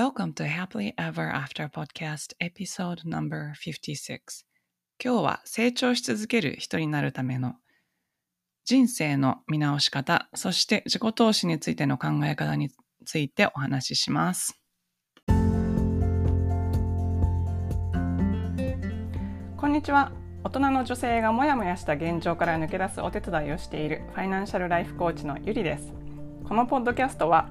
Welcome to Happily Ever After Podcast Episode No.56 今日は成長し続ける人になるための人生の見直し方、そして自己投資についての考え方についてお話しします。こんにちは。大人の女性がモヤモヤした現状から抜け出すお手伝いをしているファイナンシャルライフコーチのゆりです。このポッドキャストは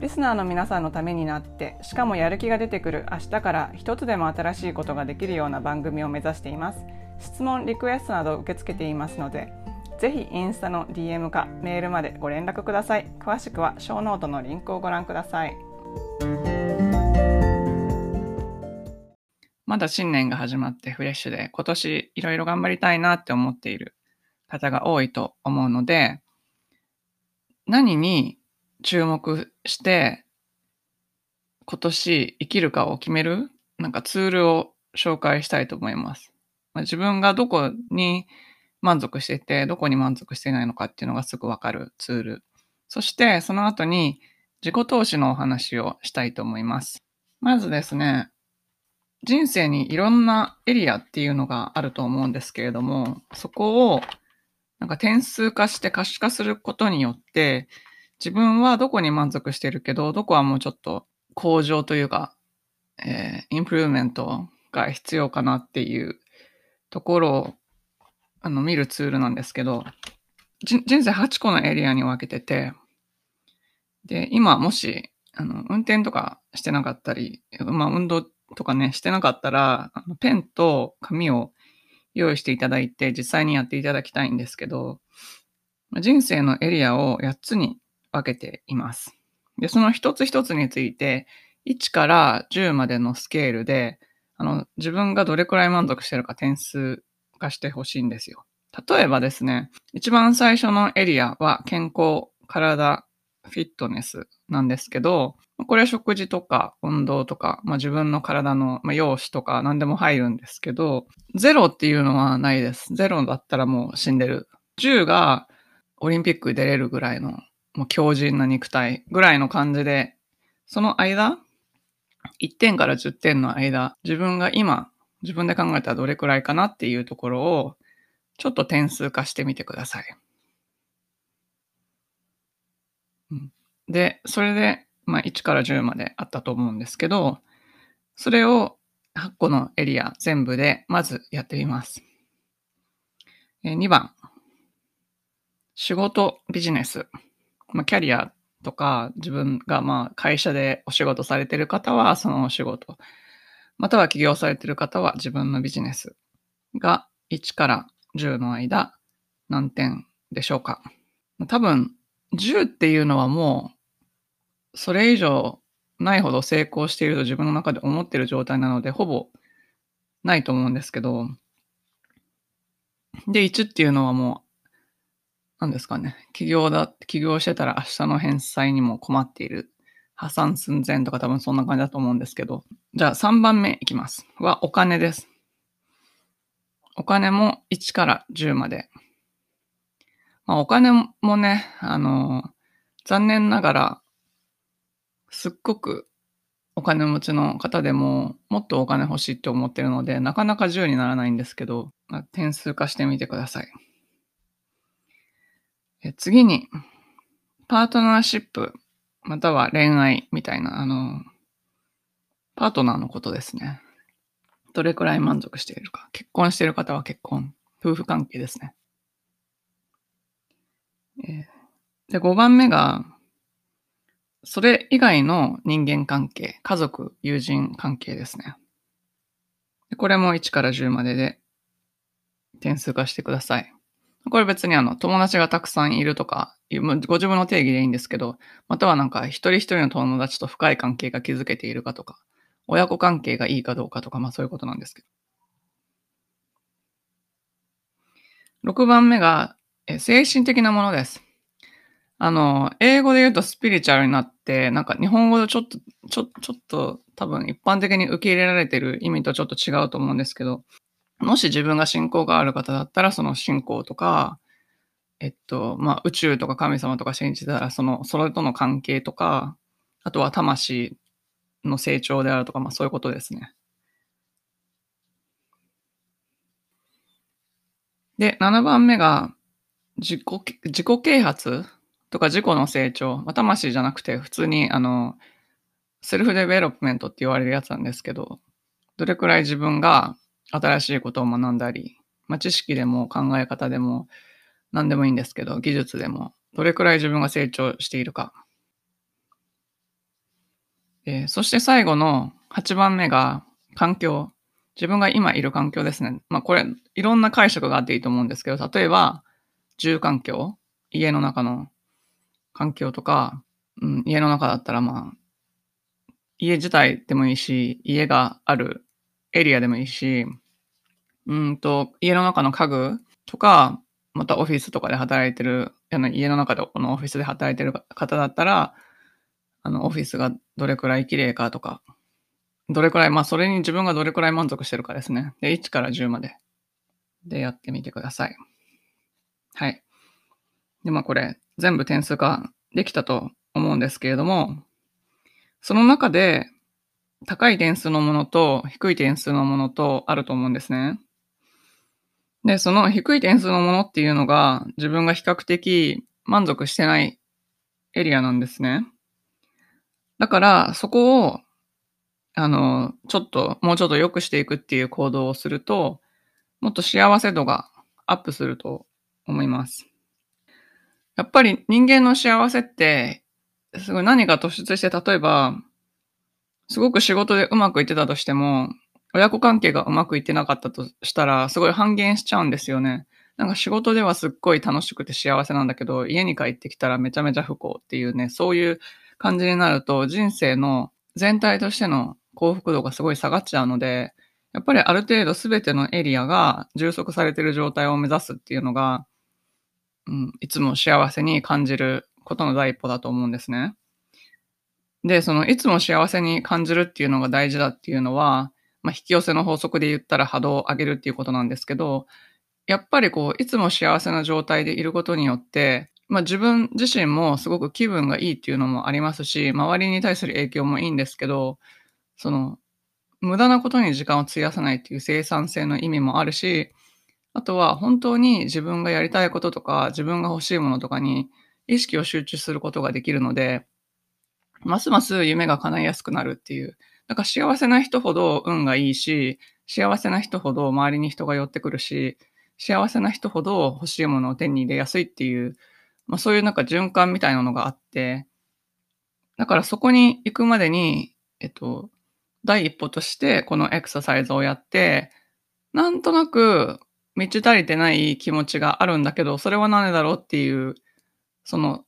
リスナーの皆さんのためになってしかもやる気が出てくる明日から一つでも新しいことができるような番組を目指しています。質問リクエストなど受け付けていますのでぜひインスタの DM かメールまでご連絡ください。詳しくはショーノートのリンクをご覧ください。まだ新年が始まってフレッシュで今年いろいろ頑張りたいなって思っている方が多いと思うので何に注目して、今年生きるかを決める、なんかツールを紹介したいと思います。まあ、自分がどこに満足してて、どこに満足していないのかっていうのがすぐわかるツール。そして、その後に自己投資のお話をしたいと思います。まずですね、人生にいろんなエリアっていうのがあると思うんですけれども、そこをなんか点数化して可視化することによって、自分はどこに満足してるけど、どこはもうちょっと向上というか、えー、インプルーメントが必要かなっていうところを、あの、見るツールなんですけど、人生8個のエリアに分けてて、で、今もし、あの、運転とかしてなかったり、まあ、運動とかね、してなかったら、あのペンと紙を用意していただいて、実際にやっていただきたいんですけど、人生のエリアを8つに分けています。で、その一つ一つについて、1から10までのスケールで、あの、自分がどれくらい満足してるか点数化してほしいんですよ。例えばですね、一番最初のエリアは健康、体、フィットネスなんですけど、これは食事とか運動とか、まあ、自分の体の、まあ、容姿とか何でも入るんですけど、ゼロっていうのはないです。ゼロだったらもう死んでる。10がオリンピック出れるぐらいのもう強靭な肉体ぐらいの感じで、その間、1点から10点の間、自分が今、自分で考えたらどれくらいかなっていうところを、ちょっと点数化してみてください。で、それで、まあ、1から10まであったと思うんですけど、それを8個のエリア全部でまずやってみます。2番、仕事、ビジネス。まあ、キャリアとか、自分がまあ会社でお仕事されてる方はそのお仕事、または起業されてる方は自分のビジネスが1から10の間何点でしょうか。多分10っていうのはもうそれ以上ないほど成功していると自分の中で思ってる状態なのでほぼないと思うんですけど、で、1っていうのはもう何ですかね、起業だ、起業してたら明日の返済にも困っている。破産寸前とか多分そんな感じだと思うんですけど。じゃあ3番目いきます。はお金です。お金も1から10まで。まあ、お金もね、あの、残念ながら、すっごくお金持ちの方でももっとお金欲しいって思ってるので、なかなか10にならないんですけど、まあ、点数化してみてください。次に、パートナーシップ、または恋愛みたいな、あの、パートナーのことですね。どれくらい満足しているか。結婚している方は結婚。夫婦関係ですね。で、5番目が、それ以外の人間関係、家族、友人関係ですね。これも1から10までで点数化してください。これ別にあの、友達がたくさんいるとか、ご自分の定義でいいんですけど、またはなんか一人一人の友達と深い関係が築けているかとか、親子関係がいいかどうかとか、まあそういうことなんですけど。6番目が、え精神的なものです。あの、英語で言うとスピリチュアルになって、なんか日本語でちょっと、ちょ、ちょっと多分一般的に受け入れられてる意味とちょっと違うと思うんですけど、もし自分が信仰がある方だったら、その信仰とか、えっと、まあ、宇宙とか神様とか信じたら、その、それとの関係とか、あとは魂の成長であるとか、まあ、そういうことですね。で、7番目が、自己、自己啓発とか自己の成長。まあ、魂じゃなくて、普通に、あの、 self development って言われるやつなんですけど、どれくらい自分が新しいことを学んだり、まあ、知識でも考え方でも何でもいいんですけど、技術でもどれくらい自分が成長しているか。え、そして最後の8番目が環境。自分が今いる環境ですね。まあこれ、いろんな解釈があっていいと思うんですけど、例えば、住環境、家の中の環境とか、うん、家の中だったらまあ、家自体でもいいし、家があるエリアでもいいし、うんと、家の中の家具とか、またオフィスとかで働いてる、あの家の中でこのオフィスで働いてる方だったら、あのオフィスがどれくらい綺麗かとか、どれくらい、まあそれに自分がどれくらい満足してるかですね。で、1から10まで。で、やってみてください。はい。で、まあこれ、全部点数化できたと思うんですけれども、その中で、高い点数のものと低い点数のものとあると思うんですね。で、その低い点数のものっていうのが自分が比較的満足してないエリアなんですね。だからそこを、あの、ちょっと、もうちょっと良くしていくっていう行動をすると、もっと幸せ度がアップすると思います。やっぱり人間の幸せって、すごい何か突出して、例えば、すごく仕事でうまくいってたとしても、親子関係がうまくいってなかったとしたら、すごい半減しちゃうんですよね。なんか仕事ではすっごい楽しくて幸せなんだけど、家に帰ってきたらめちゃめちゃ不幸っていうね、そういう感じになると、人生の全体としての幸福度がすごい下がっちゃうので、やっぱりある程度全てのエリアが充足されてる状態を目指すっていうのが、うん、いつも幸せに感じることの第一歩だと思うんですね。で、そのいつも幸せに感じるっていうのが大事だっていうのは、まあ、引き寄せの法則で言ったら波動を上げるっていうことなんですけど、やっぱりこう、いつも幸せな状態でいることによって、まあ自分自身もすごく気分がいいっていうのもありますし、周りに対する影響もいいんですけど、その、無駄なことに時間を費やさないっていう生産性の意味もあるし、あとは本当に自分がやりたいこととか、自分が欲しいものとかに意識を集中することができるので、ますます夢が叶いやすくなるっていう。だか幸せな人ほど運がいいし、幸せな人ほど周りに人が寄ってくるし、幸せな人ほど欲しいものを手に入れやすいっていう、まあそういうなんか循環みたいなのがあって、だからそこに行くまでに、えっと、第一歩としてこのエクササイズをやって、なんとなく満ち足りてない気持ちがあるんだけど、それは何だろうっていう、その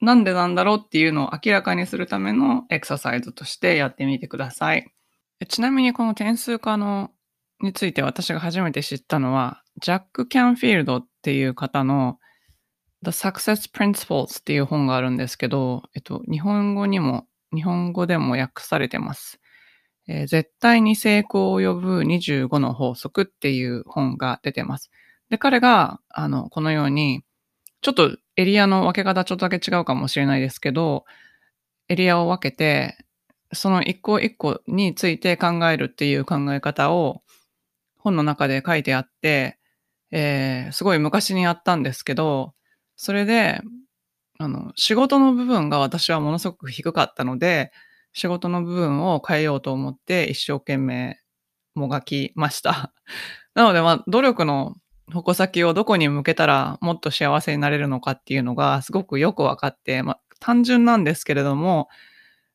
なんでなんだろうっていうのを明らかにするためのエクササイズとしてやってみてください。ちなみにこの点数化のについて私が初めて知ったのは、ジャック・キャンフィールドっていう方の The Success Principles っていう本があるんですけど、えっと、日本語にも、日本語でも訳されてます。えー、絶対に成功を呼ぶ25の法則っていう本が出てます。で、彼が、あの、このように、ちょっとエリアの分け方ちょっとだけ違うかもしれないですけど、エリアを分けて、その一個一個について考えるっていう考え方を本の中で書いてあって、えー、すごい昔にやったんですけど、それで、あの、仕事の部分が私はものすごく低かったので、仕事の部分を変えようと思って一生懸命もがきました。なので、まあ、努力の矛先をどこに向けたらもっと幸せになれるのかっていうのがすごくよくわかって、まあ、単純なんですけれども、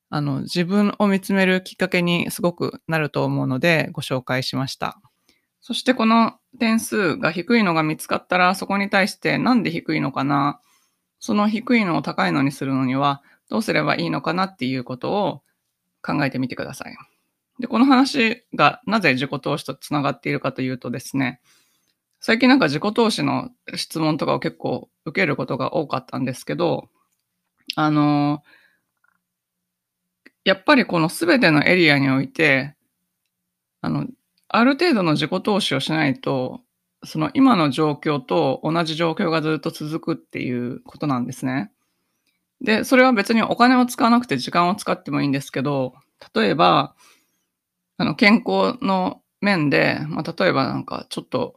あの、自分を見つめるきっかけにすごくなると思うのでご紹介しました。そしてこの点数が低いのが見つかったら、そこに対してなんで低いのかな、その低いのを高いのにするのにはどうすればいいのかなっていうことを考えてみてください。で、この話がなぜ自己投資とつながっているかというとですね、最近なんか自己投資の質問とかを結構受けることが多かったんですけど、あの、やっぱりこの全てのエリアにおいて、あの、ある程度の自己投資をしないと、その今の状況と同じ状況がずっと続くっていうことなんですね。で、それは別にお金を使わなくて時間を使ってもいいんですけど、例えば、あの、健康の面で、まあ、例えばなんかちょっと、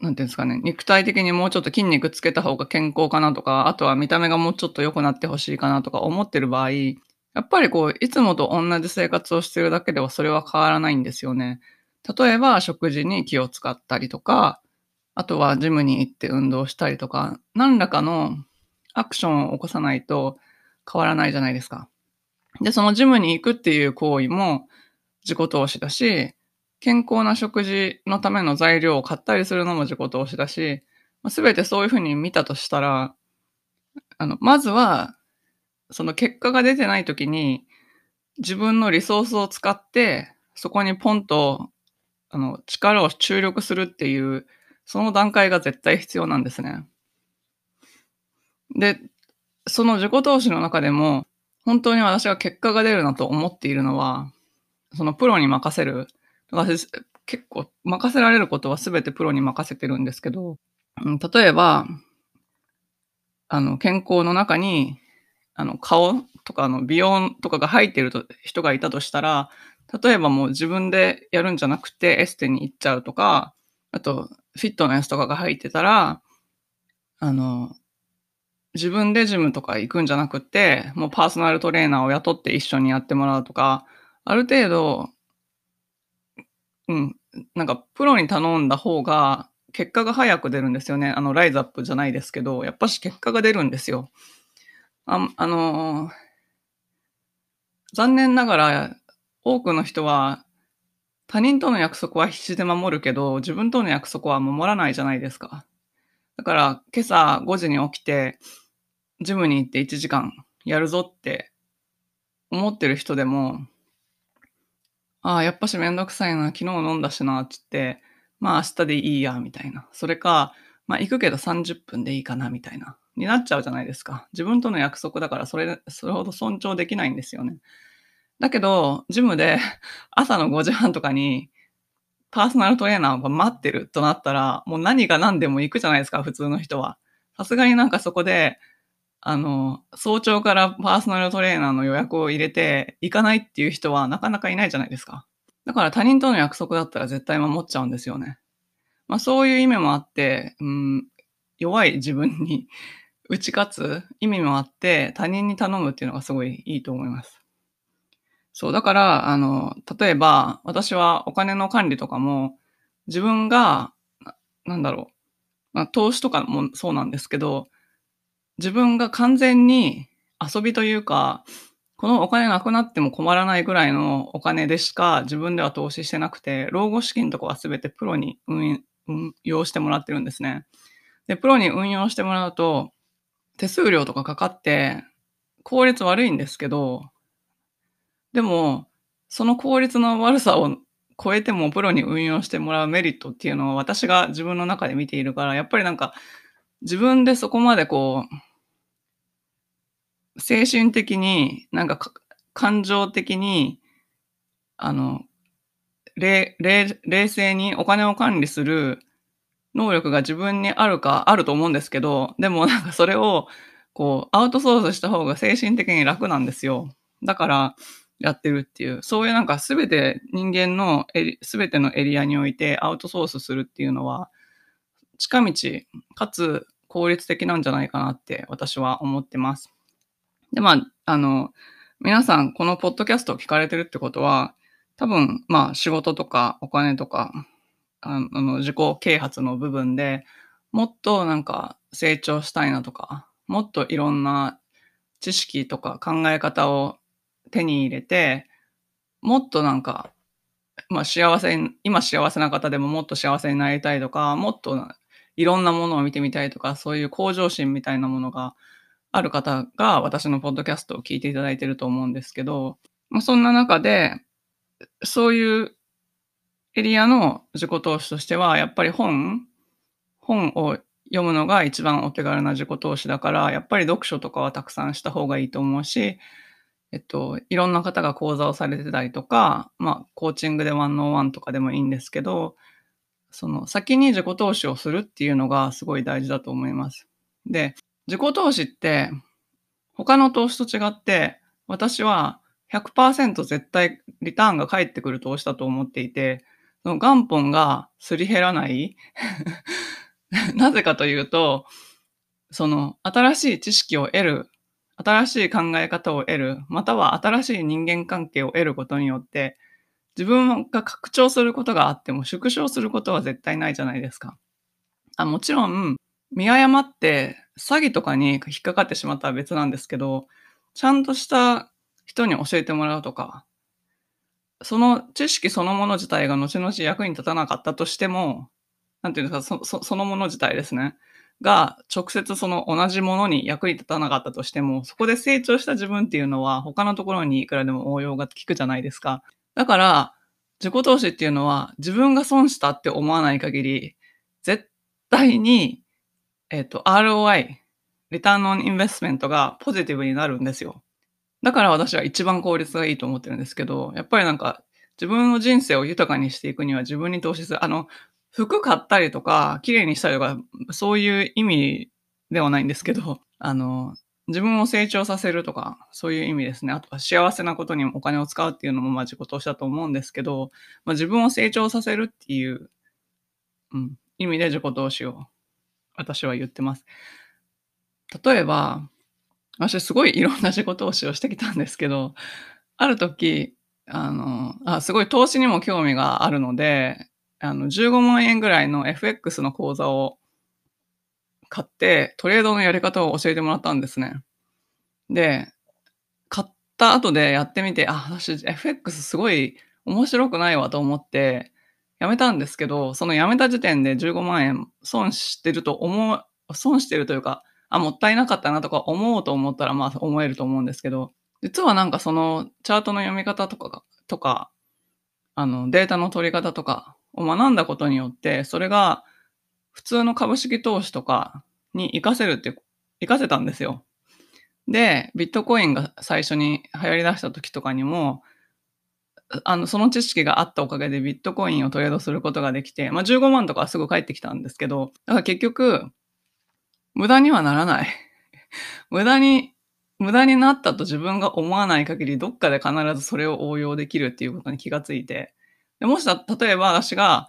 なんていうんですかね、肉体的にもうちょっと筋肉つけた方が健康かなとか、あとは見た目がもうちょっと良くなってほしいかなとか思ってる場合、やっぱりこう、いつもと同じ生活をしてるだけではそれは変わらないんですよね。例えば、食事に気を使ったりとか、あとはジムに行って運動したりとか、何らかのアクションを起こさないと変わらないじゃないですか。で、そのジムに行くっていう行為も自己投資だし、健康な食事のための材料を買ったりするのも自己投資だし、すべてそういうふうに見たとしたら、あの、まずは、その結果が出てない時に、自分のリソースを使って、そこにポンと、あの、力を注力するっていう、その段階が絶対必要なんですね。で、その自己投資の中でも、本当に私が結果が出るなと思っているのは、そのプロに任せる。私、結構任せられることは全てプロに任せてるんですけど、うん、例えば、あの、健康の中に、あの、顔とかの美容とかが入っていると人がいたとしたら、例えばもう自分でやるんじゃなくてエステに行っちゃうとか、あと、フィットネスとかが入ってたら、あの、自分でジムとか行くんじゃなくて、もうパーソナルトレーナーを雇って一緒にやってもらうとか、ある程度、うん、なんかプロに頼んだ方が結果が早く出るんですよね。あの、ライズアップじゃないですけど、やっぱし結果が出るんですよ。あ、あの、残念ながら多くの人は他人との約束は必死で守るけど、自分との約束は守らないじゃないですか。だから今朝5時に起きて、ジムに行って1時間やるぞって思ってる人でも、ああ、やっぱしめんどくさいな、昨日飲んだしな、つって、まあ明日でいいや、みたいな。それか、まあ行くけど30分でいいかな、みたいな。になっちゃうじゃないですか。自分との約束だから、それ、それほど尊重できないんですよね。だけど、ジムで 朝の5時半とかに、パーソナルトレーナーが待ってるとなったら、もう何が何でも行くじゃないですか、普通の人は。さすがになんかそこで、あの、早朝からパーソナルトレーナーの予約を入れて行かないっていう人はなかなかいないじゃないですか。だから他人との約束だったら絶対守っちゃうんですよね。まあそういう意味もあって、うん、弱い自分に打ち勝つ意味もあって他人に頼むっていうのがすごいいいと思います。そう、だから、あの、例えば私はお金の管理とかも自分が、なんだろう、まあ投資とかもそうなんですけど、自分が完全に遊びというか、このお金なくなっても困らないぐらいのお金でしか自分では投資してなくて、老後資金とかは全てプロに運用してもらってるんですね。で、プロに運用してもらうと、手数料とかかかって、効率悪いんですけど、でも、その効率の悪さを超えてもプロに運用してもらうメリットっていうのを私が自分の中で見ているから、やっぱりなんか自分でそこまでこう、精神的に、なんか感情的に、あの、冷、静にお金を管理する能力が自分にあるか、あると思うんですけど、でもなんかそれを、こう、アウトソースした方が精神的に楽なんですよ。だから、やってるっていう、そういうなんかすべて人間のすべてのエリアにおいてアウトソースするっていうのは、近道かつ効率的なんじゃないかなって私は思ってます。で、まあ、あの、皆さんこのポッドキャストを聞かれてるってことは、多分、まあ仕事とかお金とか、あの、自己啓発の部分でもっとなんか成長したいなとか、もっといろんな知識とか考え方を手に入れて、もっとなんか、まあ幸せ、今幸せな方でももっと幸せになりたいとか、もっといろんなものを見てみたいとか、そういう向上心みたいなものがある方が私のポッドキャストを聞いていただいてると思うんですけど、まあ、そんな中で、そういうエリアの自己投資としては、やっぱり本、本を読むのが一番お手軽な自己投資だから、やっぱり読書とかはたくさんした方がいいと思うし、えっと、いろんな方が講座をされてたりとか、まあ、コーチングでワンノーワンとかでもいいんですけど、その先に自己投資をするっていうのがすごい大事だと思います。で、自己投資って他の投資と違って、私は100%絶対リターンが返ってくる投資だと思っていて、その元本がすり減らない なぜかというと、その新しい知識を得る、新しい考え方を得る、または新しい人間関係を得ることによって、自分が拡張することがあっても縮小することは絶対ないじゃないですか。あもちろん、見誤って詐欺とかに引っかかってしまったら別なんですけど、ちゃんとした人に教えてもらうとか、その知識そのもの自体が後々役に立たなかったとしても、なんていうんですか、そそそのもの自体ですね。が、直接その同じものに役に立たなかったとしても、そこで成長した自分っていうのは他のところにいくらでも応用が効くじゃないですか。だから、自己投資っていうのは自分が損したって思わない限り、絶対に、えっ、ー、と、ROI、リターンオンインベスメントがポジティブになるんですよ。だから私は一番効率がいいと思ってるんですけど、やっぱりなんか自分の人生を豊かにしていくには自分に投資する。あの、服買ったりとか、綺麗にしたりとか、そういう意味ではないんですけど、あの、自分を成長させるとか、そういう意味ですね。あとは幸せなことにお金を使うっていうのもまあ自己投資だと思うんですけど、まあ、自分を成長させるっていう、うん、意味で自己投資を私は言ってます。例えば、私すごいいろんな自己投資をしてきたんですけど、ある時、あの、あ、すごい投資にも興味があるので、あの、15万円ぐらいの FX の口座を買って、トレードのやり方を教えてもらったんですね。で、買った後でやってみて、あ、私 FX すごい面白くないわと思って、やめたんですけど、そのやめた時点で15万円損してると思う、損してるというか、あ、もったいなかったなとか思うと思ったら、まあ思えると思うんですけど、実はなんかそのチャートの読み方とかとか、あの、データの取り方とかを学んだことによって、それが普通の株式投資とかに活かせるって、活かせたんですよ。で、ビットコインが最初に流行り出した時とかにも、あの、その知識があったおかげでビットコインをトレードすることができて、まあ15万とかすぐ返ってきたんですけど、だから結局、無駄にはならない。無駄に、無駄になったと自分が思わない限り、どっかで必ずそれを応用できるっていうことに気がついて、でもし例えば私が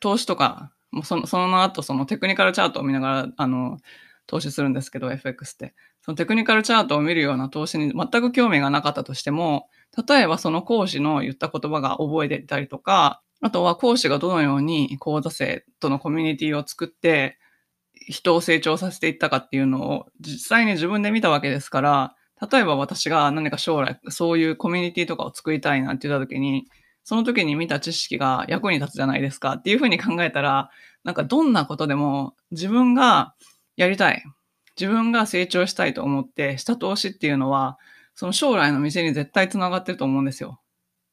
投資とか、もうそのその後そのテクニカルチャートを見ながら、あの、投資するんですけど、FX って。そのテクニカルチャートを見るような投資に全く興味がなかったとしても、例えばその講師の言った言葉が覚えてたりとか、あとは講師がどのように講座生とのコミュニティを作って、人を成長させていったかっていうのを実際に自分で見たわけですから、例えば私が何か将来そういうコミュニティとかを作りたいなって言った時に、その時に見た知識が役に立つじゃないですかっていうふうに考えたら、なんかどんなことでも自分がやりたい。自分が成長したいと思ってした投資っていうのは、その将来の道に絶対繋がってると思うんですよ。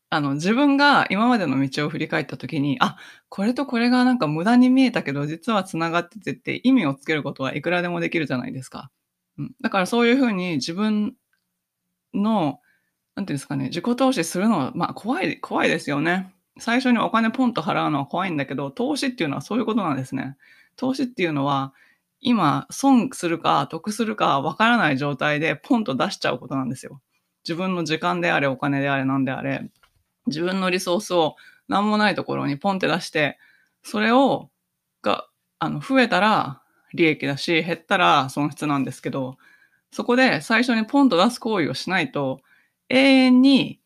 あの、自分が今までの道を振り返った時に、あ、これとこれがなんか無駄に見えたけど、実は繋がっててって意味をつけることはいくらでもできるじゃないですか。うん。だからそういうふうに自分の、なんていうんですかね、自己投資するのは、まあ怖い、怖いですよね。最初にお金ポンと払うのは怖いんだけど、投資っていうのはそういうことなんですね。投資っていうのは、今、損するか得するかわからない状態でポンと出しちゃうことなんですよ。自分の時間であれ、お金であれ、何であれ、自分のリソースを何もないところにポンって出して、それを、が、あの、増えたら利益だし、減ったら損失なんですけど、そこで最初にポンと出す行為をしないと、永遠に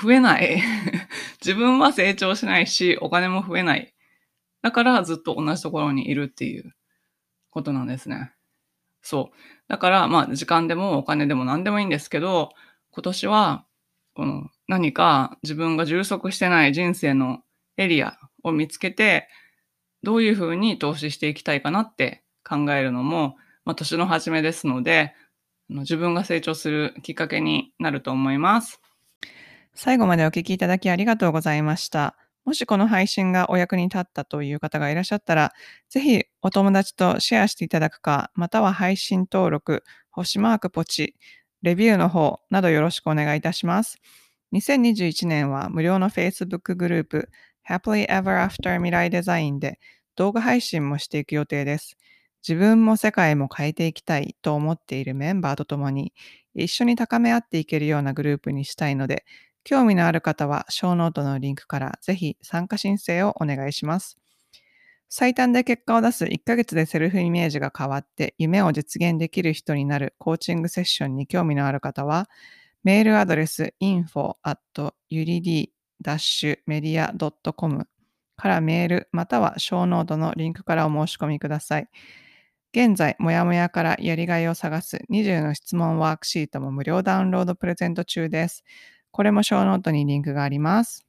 増えない。自分は成長しないし、お金も増えない。だからずっと同じところにいるっていうことなんですね。そう。だから、まあ、時間でもお金でも何でもいいんですけど、今年は、この何か自分が充足してない人生のエリアを見つけて、どういうふうに投資していきたいかなって考えるのも、まあ、年の初めですので、自分が成長するきっかけになると思います。最後までお聞きいただきありがとうございました。もしこの配信がお役に立ったという方がいらっしゃったら、ぜひお友達とシェアしていただくか、または配信登録、星マークポチ、レビューの方などよろしくお願いいたします。2021年は無料の Facebook グループ Happily Ever After 未来デザインで動画配信もしていく予定です。自分も世界も変えていきたいと思っているメンバーと共に一緒に高め合っていけるようなグループにしたいので、興味のある方は、ショーノートのリンクからぜひ参加申請をお願いします。最短で結果を出す1ヶ月でセルフイメージが変わって夢を実現できる人になるコーチングセッションに興味のある方は、メールアドレス info at urid-media.com からメールまたはショーノートのリンクからお申し込みください。現在、もやもやからやりがいを探す20の質問ワークシートも無料ダウンロードプレゼント中です。これもショーノートにリンクがあります。